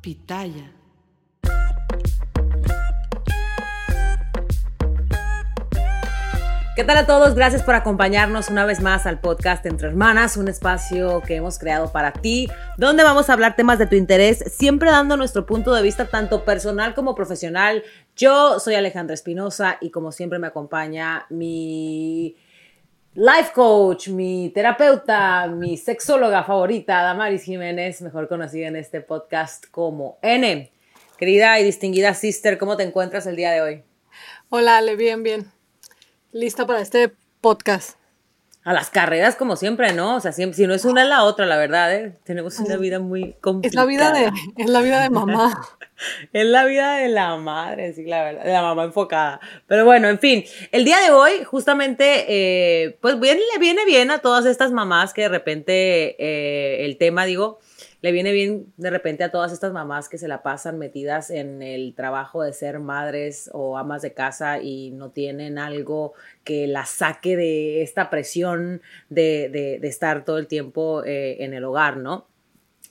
Pitaya. ¿Qué tal a todos? Gracias por acompañarnos una vez más al podcast Entre Hermanas, un espacio que hemos creado para ti, donde vamos a hablar temas de tu interés, siempre dando nuestro punto de vista tanto personal como profesional. Yo soy Alejandra Espinosa y como siempre me acompaña mi life coach, mi terapeuta, mi sexóloga favorita, Damaris Jiménez, mejor conocida en este podcast como N. Querida y distinguida sister, ¿cómo te encuentras el día de hoy? Hola, Ale, bien, bien lista para este podcast. A las carreras, como siempre, ¿no? O sea, si, si no es una es la otra, la verdad, ¿eh? Tenemos una vida muy complicada. Es la vida de, es la vida de mamá. es la vida de la madre, sí, la verdad, de la mamá enfocada. Pero bueno, en fin, el día de hoy, justamente, eh, pues viene, viene bien a todas estas mamás que de repente eh, el tema, digo, le viene bien de repente a todas estas mamás que se la pasan metidas en el trabajo de ser madres o amas de casa y no tienen algo que las saque de esta presión de, estar todo el tiempo eh, en el hogar, ¿no?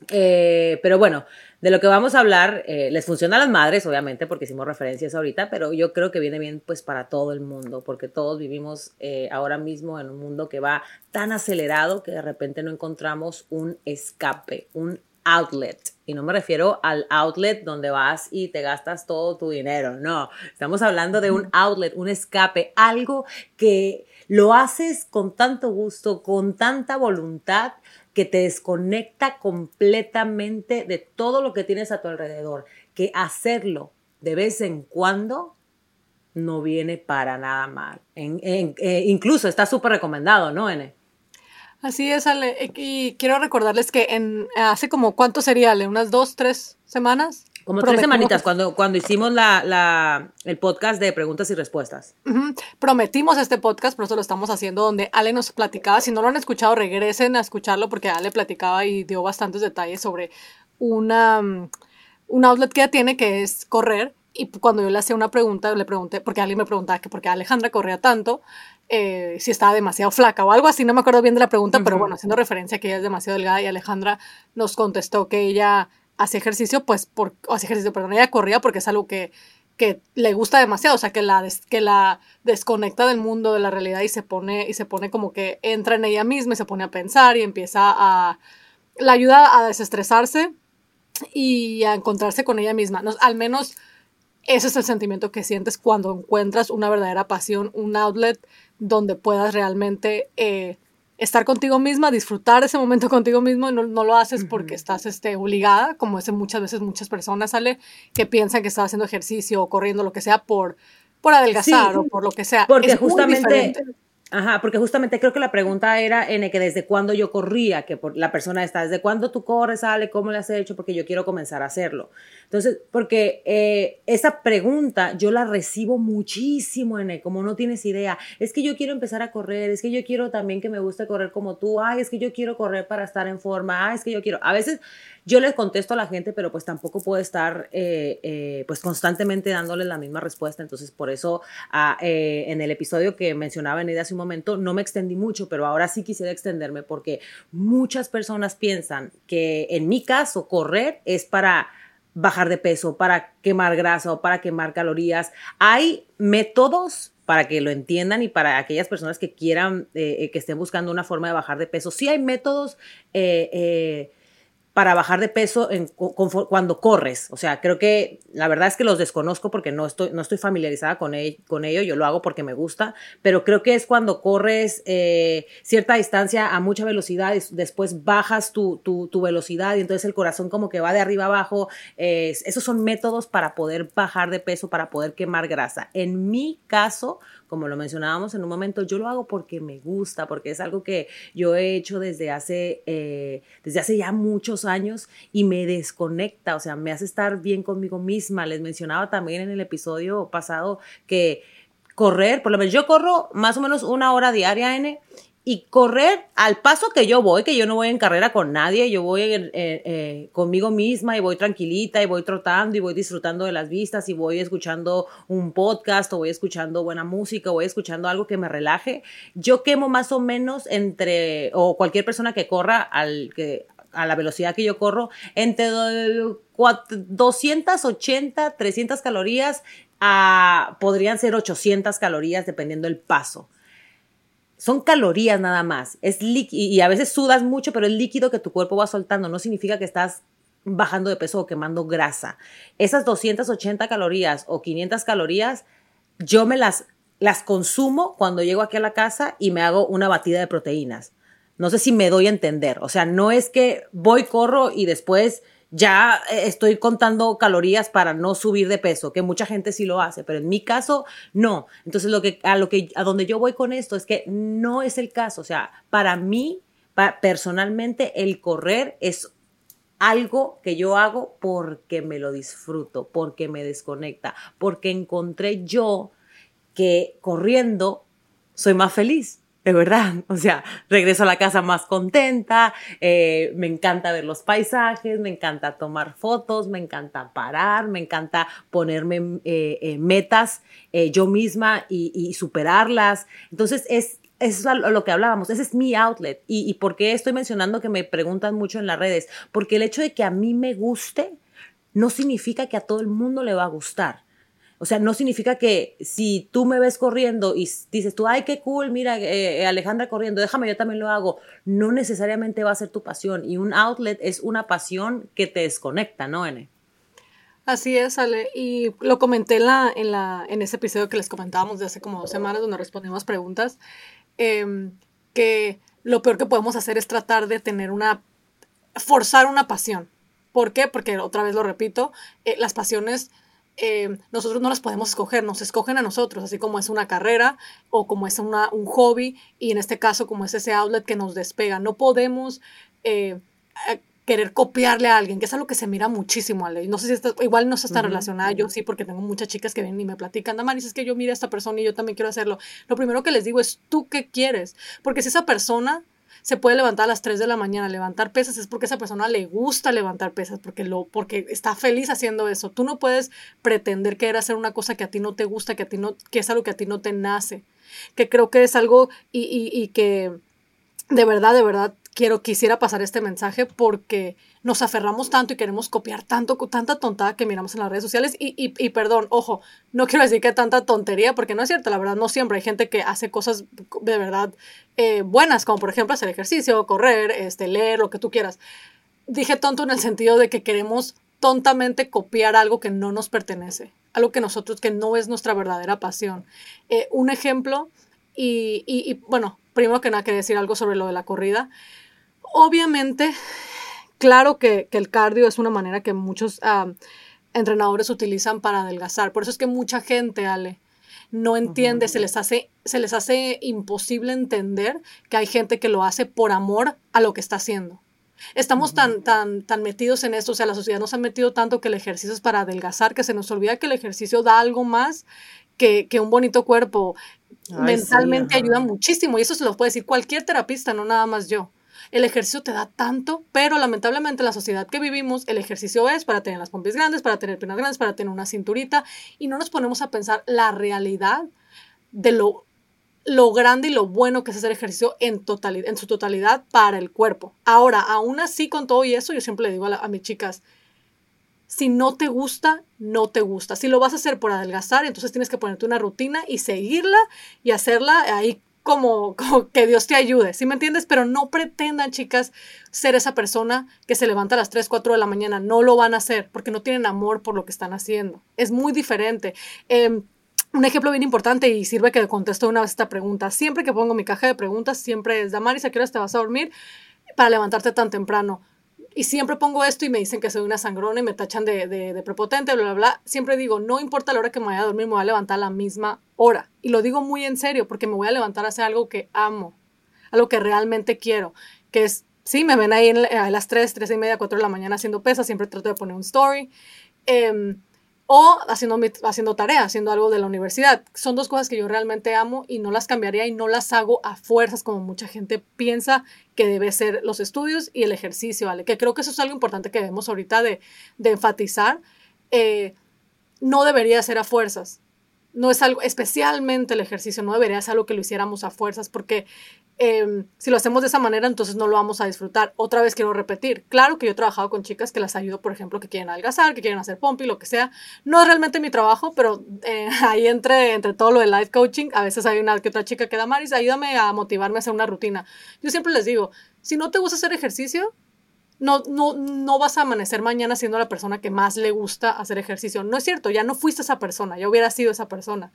Pero bueno, de lo que vamos a hablar, eh, les funciona a las madres, obviamente, porque hicimos referencias ahorita, pero yo creo que viene bien pues para todo el mundo, porque todos vivimos ahora mismo en un mundo que va tan acelerado que de repente no encontramos un escape, un outlet. Y no me refiero al outlet donde vas y te gastas todo tu dinero, no, estamos hablando de un outlet, un escape, algo que lo haces con tanto gusto, con tanta voluntad que te desconecta completamente de todo lo que tienes a tu alrededor, que hacerlo de vez en cuando no viene para nada mal. Eh, incluso está súper recomendado, ¿no, N? Así es, Ale. Y quiero recordarles que en hace como, ¿cuánto sería, Ale? ¿Unas dos, tres semanas? Como tres semanitas, cuando, cuando hicimos la, la, el podcast de preguntas y respuestas. Prometimos este podcast, por eso lo estamos haciendo, donde Ale nos platicaba. Si no lo han escuchado, regresen a escucharlo, porque Ale platicaba y dio bastantes detalles sobre una, mm, un outlet que ella tiene, que es correr. Y cuando yo le hacía una pregunta, le pregunté, porque alguien me preguntaba que por qué Alejandra corría tanto, eh, si estaba demasiado flaca o algo así, no me acuerdo bien de la pregunta, pero bueno, haciendo referencia a que ella es demasiado delgada y Alejandra nos contestó que ella hace ejercicio, pues, por, hace ejercicio, perdón, ella corría porque es algo que, que le gusta demasiado, o sea, que la, que la desconecta del mundo, de la realidad y se pone, y se pone como que entra en ella misma y se pone a pensar y empieza a, la ayuda a desestresarse y a encontrarse con ella misma, no, al menos ese es el sentimiento que sientes cuando encuentras una verdadera pasión, un outlet donde puedas realmente eh, estar contigo misma, disfrutar ese momento contigo mismo y no, lo haces porque estás este, obligada, como es muchas veces muchas personas sale que piensan que estás haciendo ejercicio o corriendo, lo que sea, por, por adelgazar o por lo que sea. Porque justamente... Ajá, porque justamente creo que la pregunta era en el que desde cuándo yo corría, que por, la persona está, desde cuándo tú corres, sale, cómo le has hecho, porque yo quiero comenzar a hacerlo. Entonces, porque eh, esa pregunta yo la recibo muchísimo, en como no tienes idea. Es que yo quiero empezar a correr, es que yo quiero también que me guste correr como tú, ay, es que yo quiero correr para estar en forma, ay, es que yo quiero. A veces yo les contesto a la gente, pero pues tampoco puedo estar eh, eh, pues constantemente dándoles la misma respuesta. Entonces, por eso ah, en el episodio que mencionaba en hace momento, no me extendí mucho, pero ahora sí quisiera extenderme porque muchas personas piensan que en mi caso correr es para bajar de peso, para quemar grasa o para quemar calorías. Hay métodos para que lo entiendan y para aquellas personas que quieran, eh, eh, que estén buscando una forma de bajar de peso. Sí hay métodos eh, para bajar de peso en, cuando corres. O sea, creo que la verdad es que los desconozco porque no estoy, no estoy familiarizada con, con ello, yo lo hago porque me gusta, pero creo que es cuando corres eh, cierta distancia a mucha velocidad y después bajas tu, tu, velocidad y entonces el corazón como que va de arriba abajo. esos son métodos para poder bajar de peso, para poder quemar grasa. En mi caso, como lo mencionábamos en un momento, yo lo hago porque me gusta, porque es algo que yo he hecho desde hace, eh, desde hace ya muchos años y me desconecta, o sea, me hace estar bien conmigo misma. Les mencionaba también en el episodio pasado que correr, por lo menos yo corro más o menos una hora diaria, N, y correr al paso que yo voy, que yo no voy en carrera con nadie, yo voy eh, eh, conmigo misma y voy tranquilita y voy trotando y voy disfrutando de las vistas y voy escuchando un podcast o voy escuchando buena música o voy escuchando algo que me relaje. Yo quemo más o menos entre, o cualquier persona que corra al que a la velocidad que yo corro, entre 280, 300 calorías a, podrían ser 800 calorías dependiendo del paso. Son calorías nada más. Es y a veces sudas mucho, pero el líquido que tu cuerpo va soltando no significa que estás bajando de peso o quemando grasa. Esas 280 calorías o 500 calorías, yo me las, las consumo cuando llego aquí a la casa y me hago una batida de proteínas. No sé si me doy a entender. O sea, no es que voy, corro y después ya eh, estoy contando calorías para no subir de peso, que mucha gente sí lo hace, pero en mi caso no. Entonces lo que a lo que a donde yo voy con esto es que no es el caso, o sea, para mí personalmente el correr es algo que yo hago porque me lo disfruto, porque me desconecta, porque encontré yo que corriendo soy más feliz de verdad. O sea, regreso a la casa más contenta, eh, me encanta ver los paisajes, me encanta tomar fotos, me encanta parar, me encanta ponerme eh, eh, metas yo misma y, superarlas. Entonces, es, es lo que hablábamos, ese es mi outlet. ¿Y, ¿Y por qué estoy mencionando que me preguntan mucho en las redes? Porque el hecho de que a mí me guste no significa que a todo el mundo le va a gustar. O sea, no significa que si tú me ves corriendo y dices tú, ay, qué cool, mira, eh, Alejandra corriendo, déjame, yo también lo hago. No necesariamente va a ser tu pasión. Y un outlet es una pasión que te desconecta, ¿no, N? Así es, Ale. Y lo comenté en, la, en, la, en ese episodio que les comentábamos de hace como dos semanas, donde respondimos preguntas, em, que lo peor que podemos hacer es tratar de tener una, forzar una pasión. ¿Por qué? Porque otra vez lo repito, eh, las pasiones eh, nosotros no las podemos escoger, nos escogen a nosotros, así como es una carrera o como es una, un hobby y en este caso como es ese outlet que nos despega. No podemos eh, querer copiarle a alguien, que es algo que se mira muchísimo, Ale. No sé si está, igual no está tan relacionada, yo sí, porque tengo muchas chicas que vienen y me platican, Damaris, es que yo miro a esta persona y yo también quiero hacerlo. Lo primero que les digo es, ¿tú qué quieres? Porque si esa persona se puede levantar a las 3 de la mañana, levantar pesas, es porque esa persona le gusta levantar pesas, porque, lo, porque está feliz haciendo eso. Tú no puedes pretender querer hacer una cosa que a ti no te gusta, que, a ti no, que es algo que a ti no te nace, que creo que es algo y, y que de verdad, de verdad quiero, quisiera pasar este mensaje porque nos aferramos tanto y queremos copiar tanto, tanta tontada que miramos en las redes sociales. Y, y, perdón, ojo, no quiero decir que tanta tontería, porque no es cierto, la verdad, no siempre hay gente que hace cosas de verdad eh, buenas, como por ejemplo hacer ejercicio, correr, este, leer, lo que tú quieras. Dije tonto en el sentido de que queremos tontamente copiar algo que no nos pertenece, algo que nosotros, que no es nuestra verdadera pasión. Eh, un ejemplo, y bueno, primero que nada quería decir algo sobre lo de la corrida. Obviamente, claro que, el cardio es una manera que muchos entrenadores utilizan para adelgazar. Por eso es que mucha gente, Ale, no entiende, se, les hace, se les hace imposible entender que hay gente que lo hace por amor a lo que está haciendo. Estamos tan, tan, tan metidos en esto, o sea, la sociedad nos ha metido tanto que el ejercicio es para adelgazar, que se nos olvida que el ejercicio da algo más que, que un bonito cuerpo. Mentalmente ayuda muchísimo y eso se lo puede decir cualquier terapista, no nada más yo el ejercicio te da tanto, pero lamentablemente en la sociedad que vivimos, el ejercicio es para tener las pompis grandes, para tener piernas grandes, para tener una cinturita, y no nos ponemos a pensar la realidad de lo, lo grande y lo bueno que es hacer ejercicio en, en su totalidad para el cuerpo. Ahora, aún así, con todo y eso, yo siempre le digo a mis chicas, si no te gusta, no te gusta. Si lo vas a hacer por adelgazar, entonces tienes que ponerte una rutina y seguirla y hacerla ahí como, que Dios te ayude, ¿sí me entiendes? Pero no pretendan, chicas, ser esa persona que se levanta a las 3, 4 de la mañana. No lo van a hacer porque no tienen amor por lo que están haciendo. Es muy diferente. Em, un ejemplo bien importante y sirve que contesto una vez esta pregunta. Siempre que pongo mi caja de preguntas, siempre es, Damaris, ¿a qué horas te vas a dormir para levantarte tan temprano? Y siempre pongo esto y me dicen que soy una sangrona y me tachan de, de, prepotente, bla, bla, bla. Siempre digo, no importa la hora que me vaya a dormir, me voy a levantar a la misma hora. Y lo digo muy en serio porque me voy a levantar a hacer algo que amo, algo que realmente quiero, que es, sí, me ven ahí a las 3, 3 y media, 4 de la mañana haciendo pesas, siempre trato de poner un story. Eh, o haciendo, haciendo tarea, haciendo algo de la universidad. Son dos cosas que yo realmente amo y no las cambiaría y no las hago a fuerzas como mucha gente piensa que debe ser los estudios y el ejercicio, ¿vale? Que creo que eso es algo importante que debemos ahorita de, de enfatizar. Eh, no debería ser a fuerzas. No es algo, especialmente el ejercicio, no debería ser algo que lo hiciéramos a fuerzas, porque em, si lo hacemos de esa manera, entonces no lo vamos a disfrutar. Otra vez quiero repetir, claro que yo he trabajado con chicas que las ayudo, por ejemplo, que quieren algazar, que quieren hacer pompi, lo que sea. No es realmente mi trabajo, pero eh, ahí entre, entre todo lo de life coaching, a veces hay una que otra chica que da, Maris, ayúdame a motivarme a hacer una rutina. Yo siempre les digo, si no te gusta hacer ejercicio, no, no, no vas a amanecer mañana siendo la persona que más le gusta hacer ejercicio. No es cierto, ya no fuiste esa persona, ya hubiera sido esa persona.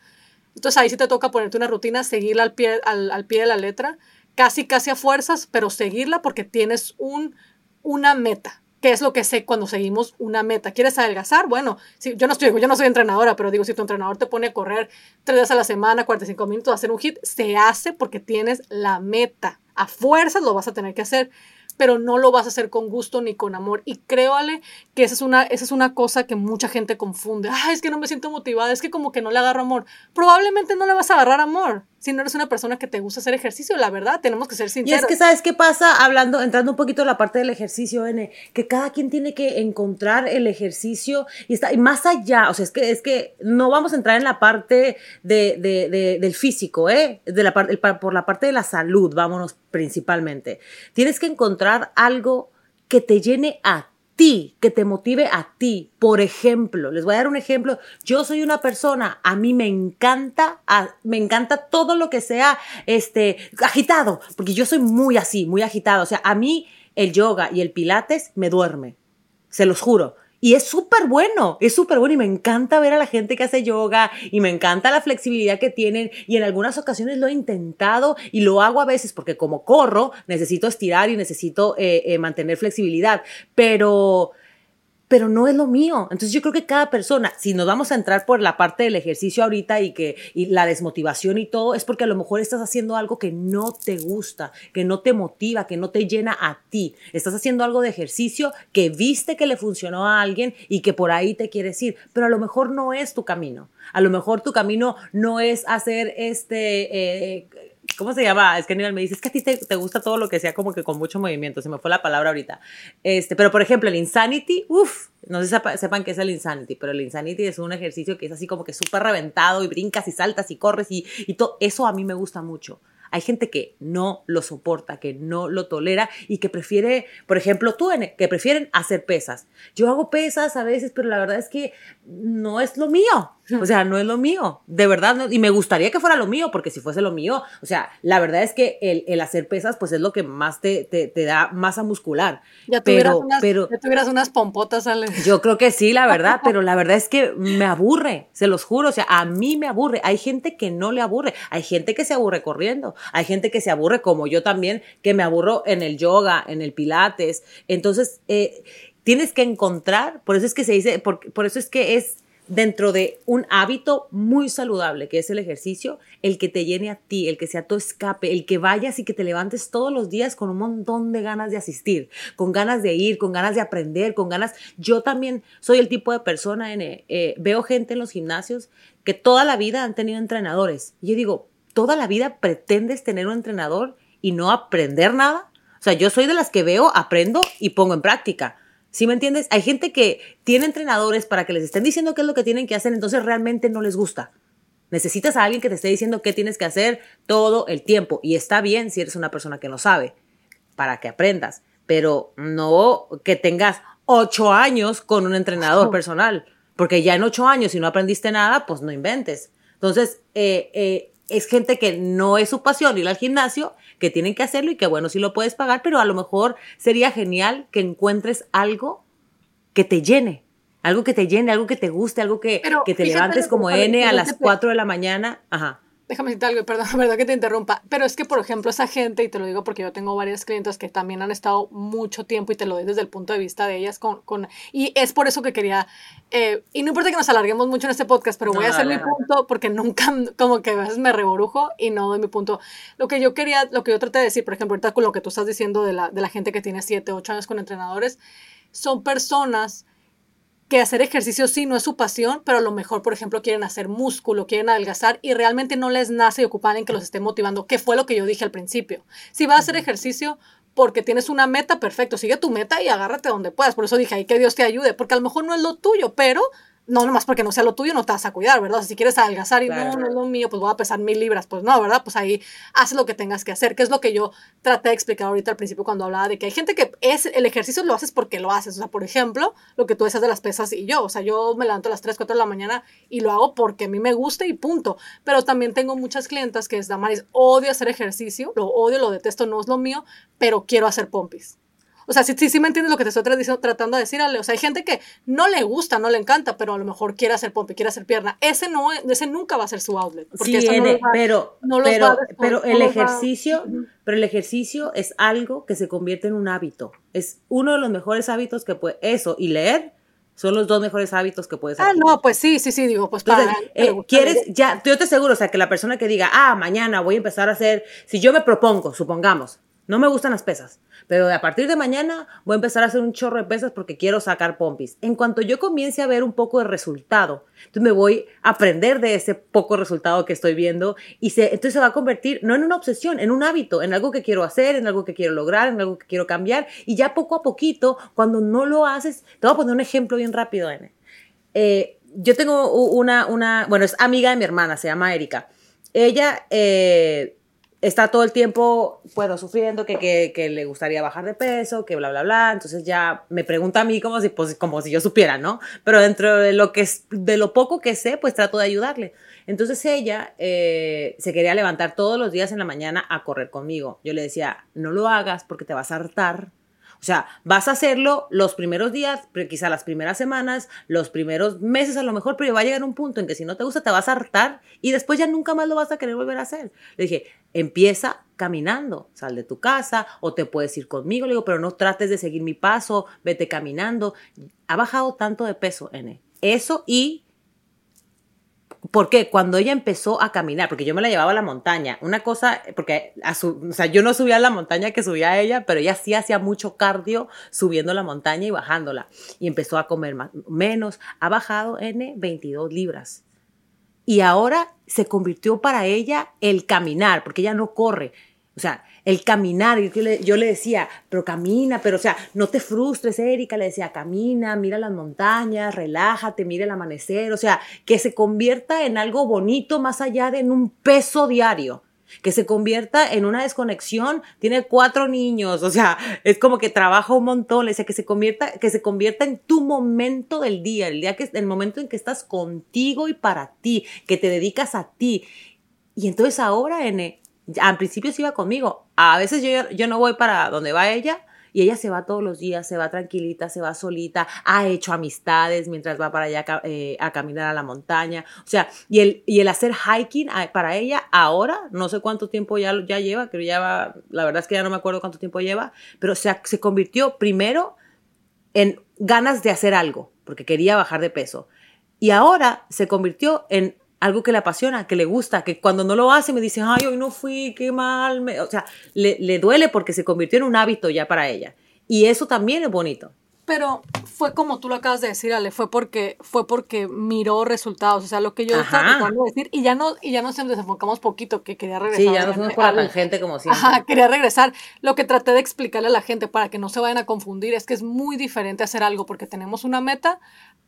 Entonces ahí sí te toca ponerte una rutina, seguirla al pie, al, pie de la letra, casi, casi a fuerzas, pero seguirla porque tienes un, una meta. ¿Qué es lo que sé cuando seguimos una meta? ¿Quieres adelgazar? Bueno, si, yo, no estoy, yo no soy entrenadora, pero digo, si tu entrenador te pone a correr tres veces a la semana, 45 minutos, a hacer un hit, se hace porque tienes la meta. A fuerzas lo vas a tener que hacer pero no lo vas a hacer con gusto ni con amor. Y créale que esa es una, esa es una cosa que mucha gente confunde. Ah, es que no me siento motivada, es que como que no le agarro amor. Probablemente no le vas a agarrar amor si no eres una persona que te gusta hacer ejercicio, la verdad, tenemos que ser sinceros. Y es que, ¿sabes qué pasa? Hablando, entrando un poquito en la parte del ejercicio, N, que cada quien tiene que encontrar el ejercicio y está, y más allá, o sea, es que, es que no vamos a entrar en la parte de, de, del físico, ¿eh? De la parte, por la parte de la salud, vámonos principalmente. Tienes que encontrar algo que te llene a ti, que te motive a ti. Por ejemplo, les voy a dar un ejemplo. Yo soy una persona, a mí me encanta, me encanta todo lo que sea este agitado, porque yo soy muy así, muy agitado. O sea, a mí el yoga y el pilates me duerme. Se los juro. Y es súper bueno, es súper bueno y me encanta ver a la gente que hace yoga y me encanta la flexibilidad que tienen y en algunas ocasiones lo he intentado y lo hago a veces porque como corro necesito estirar y necesito eh, eh, mantener flexibilidad, pero pero no es lo mío. Entonces yo creo que cada persona, si nos vamos a entrar por la parte del ejercicio ahorita y que y la desmotivación y todo, es porque a lo mejor estás haciendo algo que no te gusta, que no te motiva, que no te llena a ti. Estás haciendo algo de ejercicio que viste que le funcionó a alguien y que por ahí te quieres ir, pero a lo mejor no es tu camino. A lo mejor tu camino no es hacer este... Eh, ¿Cómo se llama? Es que Aníbal me dice, es que a ti te, gusta todo lo que sea como que con mucho movimiento. Se me fue la palabra ahorita. Este, pero por ejemplo, el Insanity, uff, no sé si sepan qué es el Insanity, pero el Insanity es un ejercicio que es así como que súper reventado y brincas y saltas y corres y, y todo. Eso a mí me gusta mucho. Hay gente que no lo soporta, que no lo tolera y que prefiere, por ejemplo, tú, que prefieren hacer pesas. Yo hago pesas a veces, pero la verdad es que no es lo mío. O sea, no es lo mío, de verdad. y me gustaría que fuera lo mío, porque si fuese lo mío, o sea, la verdad es que el, hacer pesas, pues es lo que más te, te, da masa muscular. Ya tuvieras, unas, pero, ya tuvieras unas pompotas, Ale. Yo creo que sí, la verdad, pero la verdad es que me aburre, se los juro. O sea, a mí me aburre. Hay gente que no le aburre. Hay gente que se aburre corriendo. Hay gente que se aburre, como yo también, que me aburro en el yoga, en el pilates. Entonces, eh, tienes que encontrar, por eso es que se dice, por eso es que es dentro de un hábito muy saludable, que es el ejercicio, el que te llene a ti, el que sea tu escape, el que vayas y que te levantes todos los días con un montón de ganas de asistir, con ganas de ir, con ganas de aprender, con ganas... Yo también soy el tipo de persona, en, eh, veo gente en los gimnasios que toda la vida han tenido entrenadores. Y yo digo, ¿toda la vida pretendes tener un entrenador y no aprender nada? O sea, yo soy de las que veo, aprendo y pongo en práctica ¿Sí me entiendes? Hay gente que tiene entrenadores para que les estén diciendo qué es lo que tienen que hacer, entonces realmente no les gusta. Necesitas a alguien que te esté diciendo qué tienes que hacer todo el tiempo. Y está bien si eres una persona que no sabe, para que aprendas. Pero no que tengas ocho años con un entrenador personal. Porque ya en ocho años, si no aprendiste nada, pues no inventes. Entonces, eh, eh, es gente que no es su pasión ir al gimnasio, que tienen que hacerlo y que bueno, sí lo puedes pagar, pero a lo mejor sería genial que encuentres algo que te llene, algo que te llene, algo que te guste, algo que, que te levantes como N a las 4 de la mañana. Ajá déjame decirte algo, perdón, verdad que te interrumpa, pero es que, por ejemplo, esa gente, y te lo digo porque yo tengo varias clientes que también han estado mucho tiempo y te lo doy desde el punto de vista de ellas, con, con y es por eso que quería, eh, y no importa que nos alarguemos mucho en este podcast, pero voy a hacer mi punto porque nunca, como que a veces me reborujo y no doy mi punto. Lo que yo quería, lo que yo traté de decir, por ejemplo, ahorita con lo que tú estás diciendo de la, de la gente que tiene 7, 8 años con entrenadores, son personas que hacer ejercicio sí no es su pasión, pero a lo mejor, por ejemplo, quieren hacer músculo, quieren adelgazar y realmente no les nace y ocupan en que los esté motivando, que fue lo que yo dije al principio. Si vas a hacer ejercicio porque tienes una meta, perfecto, sigue tu meta y agárrate donde puedas. Por eso dije, ahí que Dios te ayude, porque a lo mejor no es lo tuyo, pero no nomás porque no sea lo tuyo, no te vas a cuidar, ¿verdad? si quieres adelgazar y no, no es lo mío, pues voy a pesar mil libras, pues no, ¿verdad? Pues ahí haces lo que tengas que hacer, que es lo que yo traté de explicar ahorita al principio cuando hablaba de que hay gente que es, el ejercicio lo haces porque lo haces, o sea, por ejemplo, lo que tú decías de las pesas y yo, o sea, yo me levanto a las 3, 4 de la mañana y lo hago porque a mí me gusta y punto, pero también tengo muchas clientas que es, Damaris, odio hacer ejercicio, lo odio, lo detesto, no es lo mío, pero quiero hacer pompis. O sea, sí, sí, me entiendes lo que te estoy tratando de decir, Ale. O sea, hay gente que no le gusta, no le encanta, pero a lo mejor quiere hacer pompe, quiere hacer pierna. Ese no, ese nunca va a ser su outlet. Porque sí, pero, pero, pero el ejercicio, pero el ejercicio es algo que se convierte en un hábito. Es uno de los mejores hábitos que puede, eso y leer son los dos mejores hábitos que puedes hacer. Ah, no, pues sí, sí, sí, digo, pues para. Eh, ¿Quieres? Ya, yo te aseguro, o sea, que la persona que diga, ah, mañana voy a empezar a hacer, si yo me propongo, supongamos, no me gustan las pesas, pero a partir de mañana voy a empezar a hacer un chorro de pesas porque quiero sacar pompis. En cuanto yo comience a ver un poco de resultado, entonces me voy a aprender de ese poco resultado que estoy viendo y se, entonces se va a convertir no en una obsesión, en un hábito, en algo que quiero hacer, en algo que quiero lograr, en algo que quiero cambiar y ya poco a poquito, cuando no lo haces, te voy a poner un ejemplo bien rápido, N. Eh, yo tengo una, una, bueno, es amiga de mi hermana, se llama Erika. Ella... Eh, está todo el tiempo, bueno, sufriendo que, que, que, le gustaría bajar de peso, que bla, bla, bla. Entonces ya me pregunta a mí como si, pues, como si yo supiera, ¿no? Pero dentro de lo, que, de lo poco que sé, pues trato de ayudarle. Entonces ella eh, se quería levantar todos los días en la mañana a correr conmigo. Yo le decía, no lo hagas porque te vas a hartar o sea, vas a hacerlo los primeros días, quizá las primeras semanas, los primeros meses a lo mejor, pero va a llegar un punto en que si no te gusta te vas a hartar y después ya nunca más lo vas a querer volver a hacer. Le dije, empieza caminando, sal de tu casa o te puedes ir conmigo, le digo, pero no trates de seguir mi paso, vete caminando. Ha bajado tanto de peso, N. Eso y porque cuando ella empezó a caminar, porque yo me la llevaba a la montaña, una cosa, porque a su, o sea, yo no subía a la montaña que subía ella, pero ella sí hacía mucho cardio subiendo la montaña y bajándola. Y empezó a comer menos, ha bajado N 22 libras. Y ahora se convirtió para ella el caminar, porque ella no corre. O sea, el caminar, yo le, decía, pero camina, pero o sea, no te frustres, Erika, le decía, camina, mira las montañas, relájate, mira el amanecer, o sea, que se convierta en algo bonito más allá de en un peso diario que se convierta en una desconexión, tiene cuatro niños, o sea, es como que trabaja un montón, le decía que se convierta, que se convierta en tu momento del día, el día que, el momento en que estás contigo y para ti, que te dedicas a ti. Y entonces ahora, N, al principio se iba conmigo. A veces yo, yo no voy para donde va ella y ella se va todos los días, se va tranquilita, se va solita, ha hecho amistades mientras va para allá eh, a caminar a la montaña. O sea, y el, y el hacer hiking para ella ahora, no sé cuánto tiempo ya, ya lleva, creo ya va, la verdad es que ya no me acuerdo cuánto tiempo lleva, pero se, se convirtió primero en ganas de hacer algo, porque quería bajar de peso. Y ahora se convirtió en algo que le apasiona, que le gusta, que cuando no lo hace me dice, ay, hoy no fui, qué mal. O sea, le, le duele porque se convirtió en un hábito ya para ella. Y eso también es bonito. Pero fue como tú lo acabas de decir, Ale, fue porque, fue porque miró resultados, o sea, lo que yo estaba tratando de decir, y ya, no, y ya nos desenfocamos poquito, que quería regresar. Sí, ya nos fuimos por la gente como siempre. Ajá, quería regresar. Lo que traté de explicarle a la gente para que no se vayan a confundir es que es muy diferente hacer algo porque tenemos una meta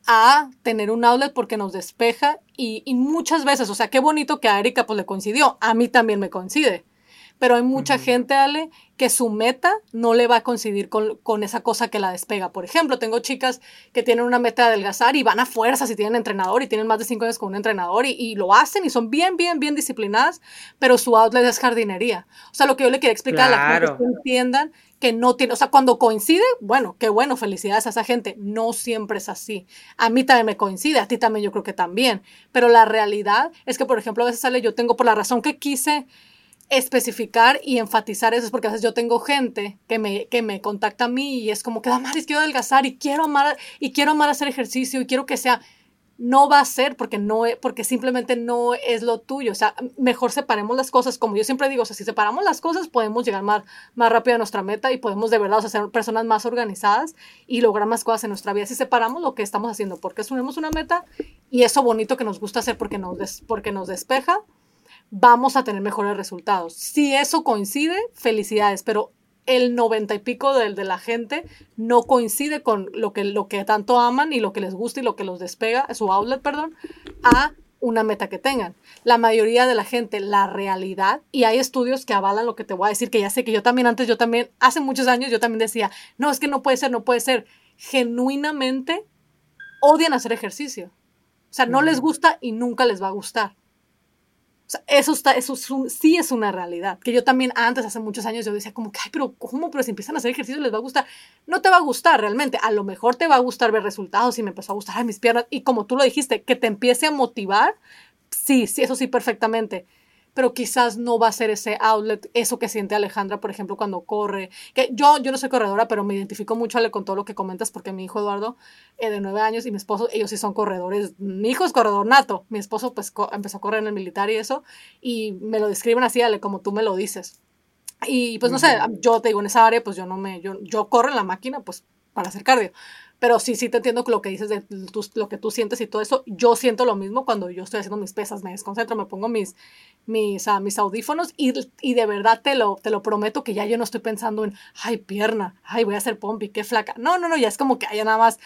a tener un outlet porque nos despeja y, muchas veces, o sea, qué bonito que a Erika pues le coincidió, a mí también me coincide pero hay mucha gente, Ale, que su meta no le va a coincidir con, con, esa cosa que la despega. Por ejemplo, tengo chicas que tienen una meta de adelgazar y van a fuerzas y tienen entrenador y tienen más de cinco años con un entrenador y, y, lo hacen y son bien, bien, bien disciplinadas, pero su outlet es jardinería. O sea, lo que yo le quiero explicar a la gente es que entiendan que no tiene, o sea, cuando coincide, bueno, qué bueno, felicidades a esa gente. No siempre es así. A mí también me coincide, a ti también yo creo que también. Pero la realidad es que, por ejemplo, a veces sale, yo tengo por la razón que quise especificar y enfatizar eso, es porque a veces yo tengo gente que me, que me contacta a mí y es como que, Damaris, quiero adelgazar y quiero amar, y quiero amar hacer ejercicio y quiero que sea, no va a ser porque, no, porque simplemente no es lo tuyo, o sea, mejor separemos las cosas, como yo siempre digo, o sea, si separamos las cosas podemos llegar más, más rápido a nuestra meta y podemos de verdad o ser personas más organizadas y lograr más cosas en nuestra vida, si separamos lo que estamos haciendo, porque asumimos una meta y eso bonito que nos gusta hacer porque nos, porque nos despeja, vamos a tener mejores resultados. Si eso coincide, felicidades, pero el noventa y pico de, de, la gente no coincide con lo que, lo que tanto aman y lo que les gusta y lo que los despega, su outlet, perdón, a una meta que tengan. La mayoría de la gente, la realidad, y hay estudios que avalan lo que te voy a decir, que ya sé que yo también antes, yo también, hace muchos años yo también decía, no, es que no puede ser, no puede ser. Genuinamente odian hacer ejercicio. O sea, no les gusta y nunca les va a gustar. O sea, eso, está, eso sí es una realidad. Que yo también antes, hace muchos años, yo decía como que, ay, pero ¿cómo? Pero si empiezan a hacer ejercicio les va a gustar. No te va a gustar realmente. A lo mejor te va a gustar ver resultados y me empezó a gustar, mis piernas. Y como tú lo dijiste, que te empiece a motivar, sí, sí, eso sí, perfectamente pero quizás no va a ser ese outlet, eso que siente Alejandra, por ejemplo, cuando corre. Que yo, yo no soy corredora, pero me identifico mucho Ale, con todo lo que comentas, porque mi hijo Eduardo, eh, de nueve años, y mi esposo, ellos sí son corredores. Mi hijo es corredor nato. Mi esposo, pues, empezó a correr en el militar y eso, y me lo describen así, Ale, como tú me lo dices. Y pues no sé, yo te digo, en esa área, pues yo no me, yo, yo corro en la máquina, pues para hacer cardio. Pero sí, sí te entiendo lo que dices de lo que tú sientes y todo eso. Yo siento lo mismo cuando yo estoy haciendo mis pesas, me desconcentro, me pongo mis, mis, uh, mis audífonos y, y, de verdad te lo, te lo prometo que ya yo no estoy pensando en, ay, pierna, ay, voy a hacer pompi, qué flaca. No, no, no, ya es como que haya nada más,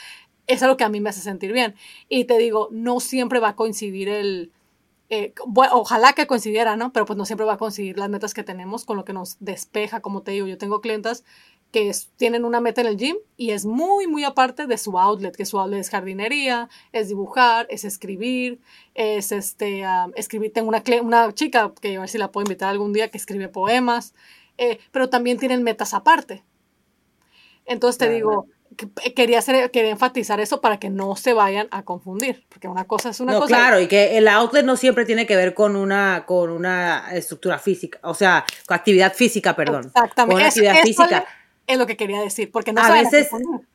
es lo que a mí me hace sentir bien. Y te digo, no siempre va a coincidir el, eh, ojalá que coincidiera, ¿no? Pero pues no siempre va a coincidir las metas que tenemos con lo que nos despeja, como te digo, yo tengo clientas que tienen una meta en el gym y es muy, muy aparte de su outlet, que su outlet es jardinería, es dibujar, es escribir, es este, escribir. Tengo una, una chica que a ver si la puedo invitar algún día que escribe poemas, eh, pero también tienen metas aparte. Entonces te digo, quería, hacer, quería enfatizar eso para que no se vayan a confundir, porque una cosa es una no, cosa. Claro, y que el outlet no siempre tiene que ver con una, con una estructura física, o sea, con actividad física, perdón. Exactamente. Con actividad física es lo que quería decir, porque no a veces,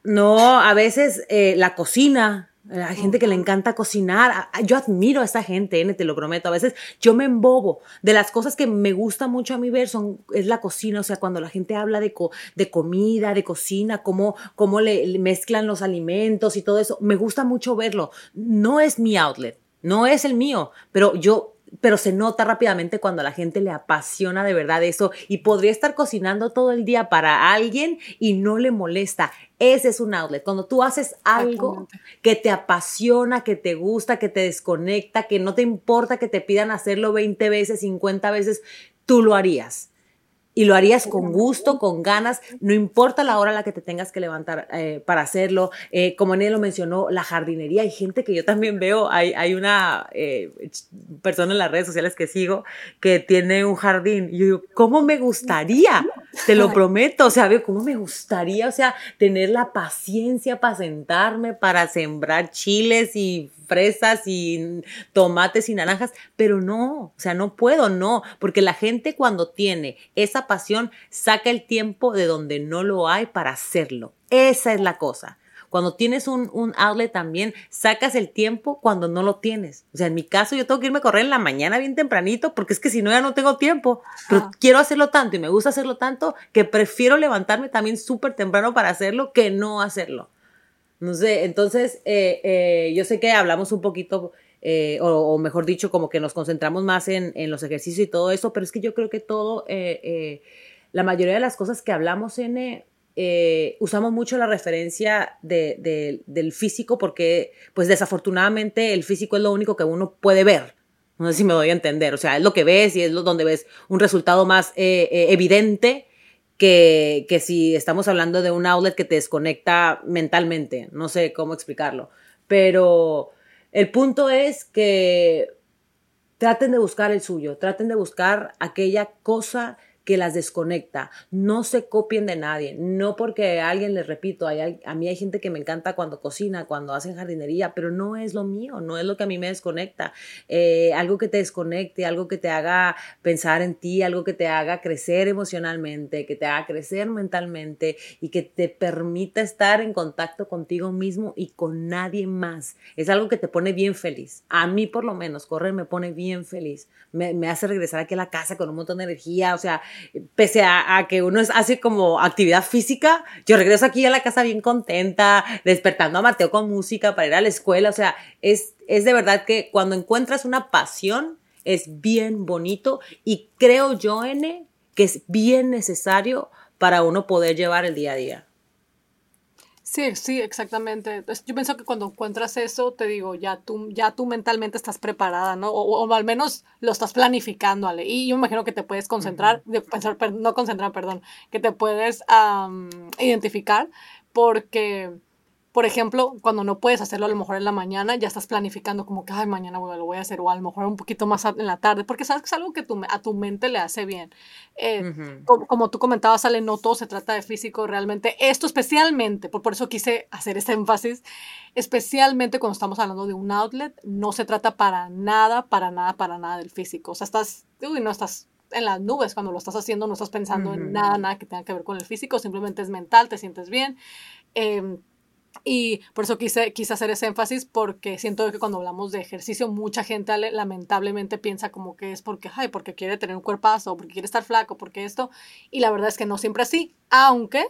no, a veces eh, la cocina, hay gente que le encanta cocinar. Yo admiro a esa gente, te lo prometo. A veces yo me embobo. De las cosas que me gusta mucho a mí ver son, es la cocina. O sea, cuando la gente habla de, de comida, de cocina, cómo, cómo le, mezclan los alimentos y todo eso, me gusta mucho verlo. No es mi outlet, no es el mío, pero yo pero se nota rápidamente cuando a la gente le apasiona de verdad eso y podría estar cocinando todo el día para alguien y no le molesta. Ese es un outlet. Cuando tú haces algo que te apasiona, que te gusta, que te desconecta, que no te importa que te pidan hacerlo 20 veces, 50 veces, tú lo harías y lo harías con gusto, con ganas, no importa la hora a la que te tengas que levantar eh, para hacerlo. Eh, como él lo mencionó, la jardinería, hay gente que yo también veo, hay, hay una eh, persona en las redes sociales que sigo que tiene un jardín y yo digo, ¿cómo me gustaría? Te lo prometo, o sea, veo cómo me gustaría, o sea, tener la paciencia para sentarme, para sembrar chiles y fresas y tomates y naranjas, pero no, o sea, no puedo, no, porque la gente cuando tiene esa pasión saca el tiempo de donde no lo hay para hacerlo. Esa es la cosa. Cuando tienes un, un, outlet también, sacas el tiempo cuando no lo tienes. O sea, en mi caso yo tengo que irme a correr en la mañana bien tempranito porque es que si no ya no tengo tiempo. Pero quiero hacerlo tanto y me gusta hacerlo tanto que prefiero levantarme también súper temprano para hacerlo que no hacerlo. No sé, entonces eh, eh, yo sé que hablamos un poquito, eh, o, mejor dicho, como que nos concentramos más en, en, los ejercicios y todo eso, pero es que yo creo que todo, la mayoría de las cosas que hablamos en... usamos mucho la referencia de, del físico porque, pues desafortunadamente, el físico es lo único que uno puede ver. No sé si me doy a entender. O sea, es lo que ves y es lo donde ves un resultado más evidente que, que si estamos hablando de un outlet que te desconecta mentalmente, no sé cómo explicarlo, pero el punto es que traten de buscar el suyo, traten de buscar aquella cosa que las desconecta. No se copien de nadie. No porque alguien, les repito, hay, a mí hay gente que me encanta cuando cocina, cuando hacen jardinería, pero no es lo mío, no es lo que a mí me desconecta. Eh, algo que te desconecte, algo que te haga pensar en ti, algo que te haga crecer emocionalmente, que te haga crecer mentalmente y que te permita estar en contacto contigo mismo y con nadie más. Es algo que te pone bien feliz. A mí por lo menos, correr me pone bien feliz. Me, me hace regresar aquí a la casa con un montón de energía. O sea, pese a, que uno hace como actividad física, yo regreso aquí a la casa bien contenta, despertando a Mateo con música para ir a la escuela, o sea, es, es de verdad que cuando encuentras una pasión, es bien bonito y creo yo, N, que es bien necesario para uno poder llevar el día a día. Sí, sí, exactamente. yo pienso que cuando encuentras eso, te digo, ya tú, ya tú mentalmente estás preparada, ¿no? O, al menos lo estás planificando, Ale. Y yo me imagino que te puedes concentrar, de pensar, no concentrar, perdón, que te puedes identificar porque por ejemplo, cuando no puedes hacerlo a lo mejor en la mañana, ya estás planificando como que, ay, mañana lo voy a hacer, o a lo mejor un poquito más en la tarde, porque sabes que es algo que a tu mente le hace bien. Eh, como, tú comentabas, Ale, no todo se trata de físico, realmente esto especialmente, por, por eso quise hacer este énfasis, especialmente cuando estamos hablando de un outlet, no se trata para nada, para nada, para nada del físico. O sea, estás, uy, no estás en las nubes cuando lo estás haciendo, no estás pensando en nada, nada que tenga que ver con el físico, simplemente es mental, te sientes bien. Eh, y por eso quise, quise hacer ese énfasis porque siento que cuando hablamos de ejercicio, mucha gente lamentablemente piensa como que es porque, ay, porque quiere tener un cuerpazo, o porque quiere estar flaco, porque esto. Y la verdad es que no siempre así, aunque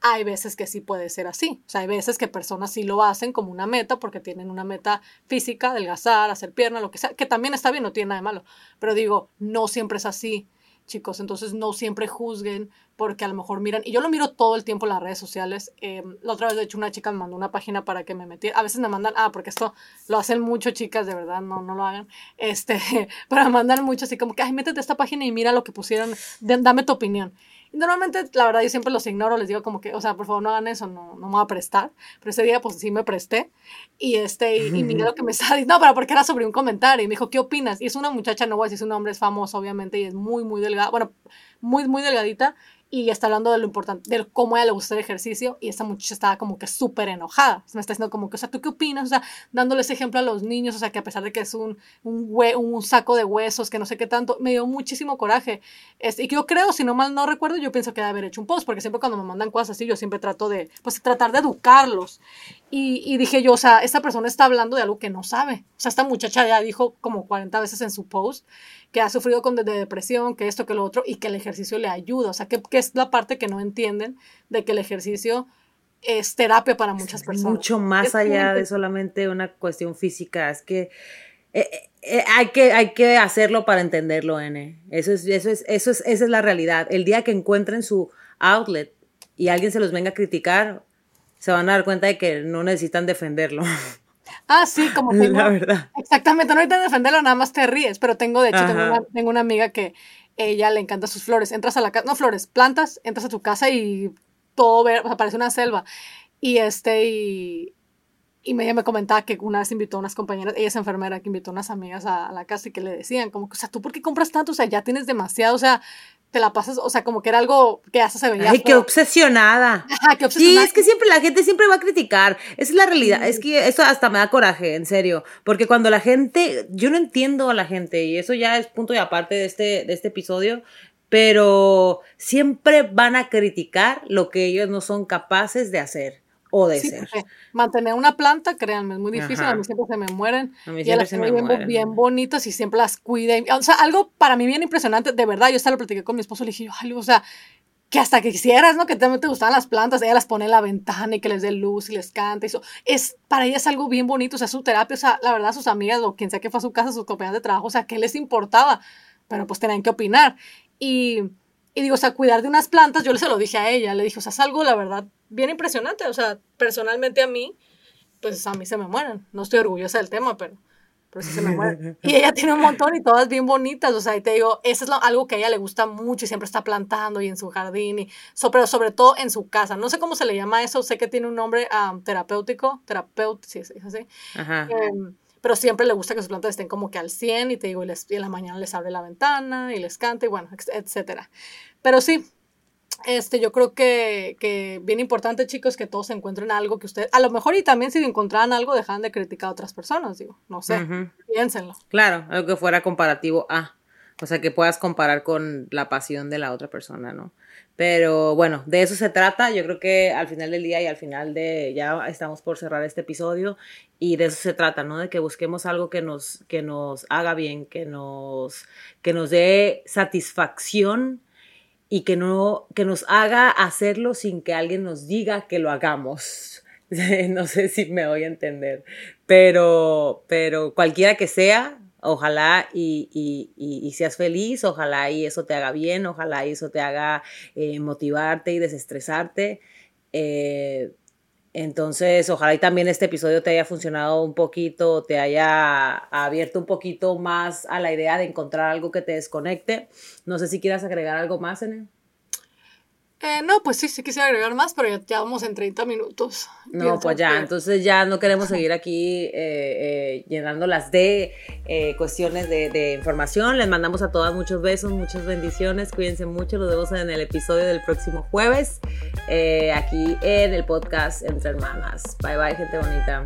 hay veces que sí puede ser así. O sea, hay veces que personas sí lo hacen como una meta porque tienen una meta física, adelgazar, hacer pierna, lo que sea, que también está bien, no tiene nada de malo. Pero digo, no siempre es así chicos. Entonces no siempre juzguen porque a lo mejor miran, y yo lo miro todo el tiempo en las redes sociales. Eh, la otra vez, de hecho, una chica me mandó una página para que me metiera. A veces me mandan, ah, porque esto lo hacen mucho chicas, de verdad, no, no lo hagan. Este, pero me mandan mucho así como que, ay, métete a esta página y mira lo que pusieron, dame tu opinión. Y normalmente, la verdad, yo siempre los ignoro, les digo como que, o sea, por favor no hagan eso, no, no me voy a prestar. Pero ese día, pues sí me presté. Y este, y, y lo que me sale. No, pero porque era sobre un comentario. Y me dijo, ¿qué opinas? Y es una muchacha, no voy a decir su nombre, es famoso, obviamente, y es muy, muy delgada. Bueno, muy, muy delgadita y está hablando de lo importante, de cómo a ella le gusta el ejercicio y esta muchacha estaba como que súper enojada. Me está diciendo como que, o sea, ¿tú qué opinas? O sea, dándole ese ejemplo a los niños, o sea, que a pesar de que es un, un, un saco de huesos, que no sé qué tanto, me dio muchísimo coraje. Este, y que yo creo, si no mal no recuerdo, yo pienso que debe haber hecho un post, porque siempre cuando me mandan cosas así, yo siempre trato de, pues, tratar de educarlos. Y, y dije yo, o sea, esta persona está hablando de algo que no sabe. O sea, esta muchacha ya dijo como 40 veces en su post que ha sufrido con de, depresión, que esto, que lo otro, y que el ejercicio le ayuda. O sea, que, que, es la parte que no entienden de que el ejercicio es terapia para muchas personas. Mucho más allá de solamente una cuestión física. Es que, eh, eh, eh, hay, que hay que hacerlo para entenderlo, N. Eso es, eso es, eso es, esa es la realidad. El día que encuentren su outlet y alguien se los venga a criticar, se van a dar cuenta de que no necesitan defenderlo. Ah, sí, como tengo. La verdad. Exactamente, no necesitas defenderlo, nada más te ríes, pero tengo, de hecho, tengo una, amiga que ella le encanta sus flores. Entras a la casa, no flores, plantas, entras a tu casa y todo ver, o sea, parece una selva. Y este, y, y ella me comentaba que una vez invitó a unas compañeras, ella es enfermera, que invitó a unas amigas a, a, la casa y que le decían, como que, o sea, ¿tú por qué compras tanto? O sea, ya tienes demasiado, o sea, te la pasas, o sea, como que era algo que hasta se veía. Ay, qué obsesionada. Ajá, qué obsesionada. Sí, es que siempre la gente siempre va a criticar. Esa es la realidad. Es que eso hasta me da coraje, en serio. Porque cuando la gente, yo no entiendo a la gente, y eso ya es punto y aparte de este, de este episodio, pero siempre van a criticar lo que ellos no son capaces de hacer o de ser. Mantener una planta, créanme, es muy difícil. A mí siempre se me mueren. A mí siempre se me mueren. Bien bonitas y siempre las cuiden. O sea, algo para mí bien impresionante, de verdad. Yo hasta lo platiqué con mi esposo, le dije, ay, o sea, que hasta que quisieras, ¿no? Que también te gustaban las plantas, ella las pone en la ventana y que les dé luz y les canta y eso. Es, para ella es algo bien bonito, o sea, su terapia, o sea, la verdad, sus amigas o quien sea que fue a su casa, sus compañeras de trabajo, o sea, ¿qué les importaba? Pero pues tenían que opinar. Y, y digo, o sea, cuidar de unas plantas, yo se lo dije a ella, le dije, o sea, es algo, la verdad, bien impresionante. O sea, personalmente a mí, pues a mí se me mueren. No estoy orgullosa del tema, pero, pero sí se me mueren. Y ella tiene un montón y todas bien bonitas. O sea, y te digo, eso es algo que a ella le gusta mucho y siempre está plantando y en su jardín, y pero sobre todo en su casa. No sé cómo se le llama eso, sé que tiene un nombre um, terapéutico, terapéutico, sí, es así. Em, pero siempre le gusta que sus plantas estén como que al 100 y te digo, y, les, y en la mañana les abre la ventana y les canta y bueno, etcétera. Pero sí, este, yo creo que, que bien importante, chicos, que todos encuentren algo que ustedes, a lo mejor y también si encontraran algo, dejan de criticar a otras personas, digo, no sé, piénsenlo. Claro, algo que fuera comparativo a, o sea, que puedas comparar con la pasión de la otra persona, ¿no? Pero bueno, de eso se trata. Yo creo que al final del día y al final de, ya estamos por cerrar este episodio y de eso se trata, ¿no? De que busquemos algo que nos, que nos haga bien, que nos, que nos dé satisfacción y que, no, que nos haga hacerlo sin que alguien nos diga que lo hagamos. no sé si me voy a entender, pero, pero cualquiera que sea, Ojalá y, seas feliz, ojalá y eso te haga bien, ojalá y eso te haga eh, motivarte y desestresarte. Eh, entonces, ojalá y también este episodio te haya funcionado un poquito, te haya abierto un poquito más a la idea de encontrar algo que te desconecte. No sé si quieras agregar algo más en. Eh, no, pues sí, sí quisiera agregar más, pero ya, vamos en 30 minutos. No, pues ya, entonces ya no queremos seguir aquí eh, eh, llenándolas de cuestiones de, de, información. Les mandamos a todas muchos besos, muchas bendiciones. Cuídense mucho, nos vemos en el episodio del próximo jueves, aquí en el podcast Entre Hermanas. Bye bye, gente bonita.